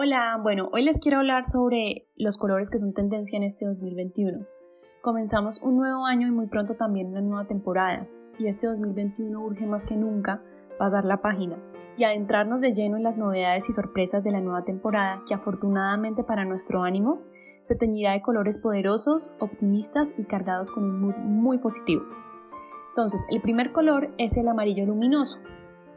Hola, bueno, hoy les quiero hablar sobre los colores que son tendencia en este 2021. Comenzamos un nuevo año y muy pronto también una nueva temporada, y este 2021 urge más que nunca pasar la página y adentrarnos de lleno en las novedades y sorpresas de la nueva temporada que afortunadamente para nuestro ánimo se teñirá de colores poderosos, optimistas y cargados con un mood muy positivo. Entonces, el primer color es el amarillo luminoso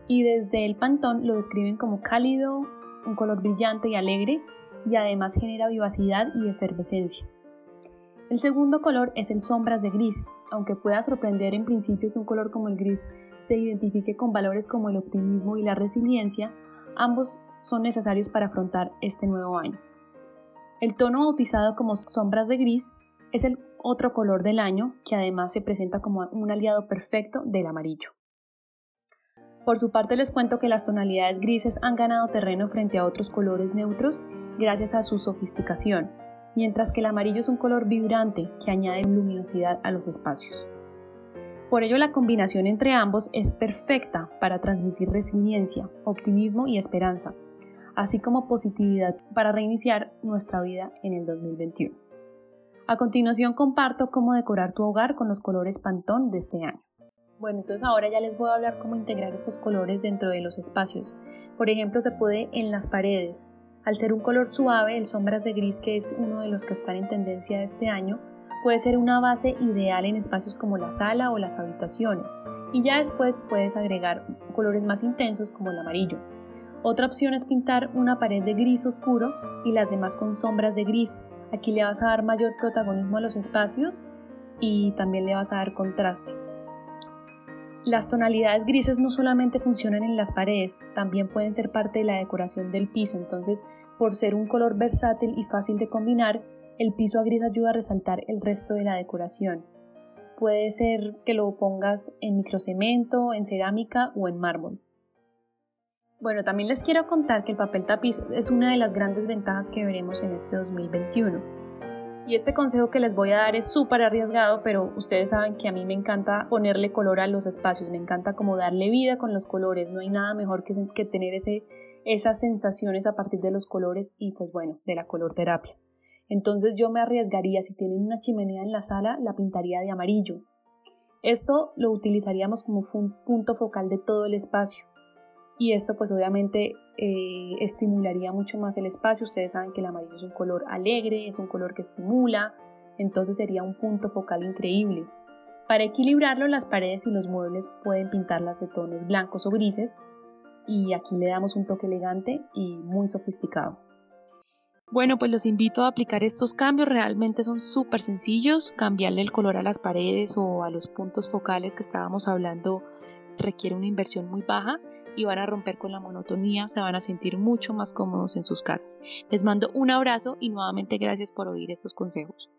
y desde el pantón lo describen como cálido, un color brillante y alegre y además genera vivacidad y efervescencia. El segundo color es el sombras de gris, aunque pueda sorprender en principio que un color como el gris se identifique con valores como el optimismo y la resiliencia, ambos son necesarios para afrontar este nuevo año. El tono bautizado como sombras de gris es el otro color del año que además se presenta como un aliado perfecto del amarillo. Por su parte les cuento que las tonalidades grises han ganado terreno frente a otros colores neutros gracias a su sofisticación, mientras que el amarillo es un color vibrante que añade luminosidad a los espacios. Por ello la combinación entre ambos es perfecta para transmitir resiliencia, optimismo y esperanza, así como positividad para reiniciar nuestra vida en el 2021. A continuación comparto cómo decorar tu hogar con los colores Pantón de este año. Bueno, entonces ahora ya les voy a hablar cómo integrar estos colores dentro de los espacios. Por ejemplo, se puede en las paredes. Al ser un color suave, el sombras de gris, que es uno de los que están en tendencia de este año, puede ser una base ideal en espacios como la sala o las habitaciones. Y ya después puedes agregar colores más intensos como el amarillo. Otra opción es pintar una pared de gris oscuro y las demás con sombras de gris. Aquí le vas a dar mayor protagonismo a los espacios y también le vas a dar contraste. Las tonalidades grises no solamente funcionan en las paredes, también pueden ser parte de la decoración del piso, entonces por ser un color versátil y fácil de combinar, el piso a gris ayuda a resaltar el resto de la decoración. Puede ser que lo pongas en microcemento, en cerámica o en mármol. Bueno, también les quiero contar que el papel tapiz es una de las grandes ventajas que veremos en este 2021. Y este consejo que les voy a dar es súper arriesgado, pero ustedes saben que a mí me encanta ponerle color a los espacios, me encanta como darle vida con los colores, no hay nada mejor que, que tener ese, esas sensaciones a partir de los colores y pues bueno, de la color terapia. Entonces yo me arriesgaría, si tienen una chimenea en la sala, la pintaría de amarillo. Esto lo utilizaríamos como un punto focal de todo el espacio y esto pues obviamente eh, estimularía mucho más el espacio. Ustedes saben que el amarillo es un color alegre, es un color que estimula, entonces sería un punto focal increíble. Para equilibrarlo, las paredes y los muebles pueden pintarlas de tonos blancos o grises y aquí le damos un toque elegante y muy sofisticado. Bueno, pues los invito a aplicar estos cambios, realmente son súper sencillos, cambiarle el color a las paredes o a los puntos focales que estábamos hablando requiere una inversión muy baja y van a romper con la monotonía, se van a sentir mucho más cómodos en sus casas. Les mando un abrazo y nuevamente gracias por oír estos consejos.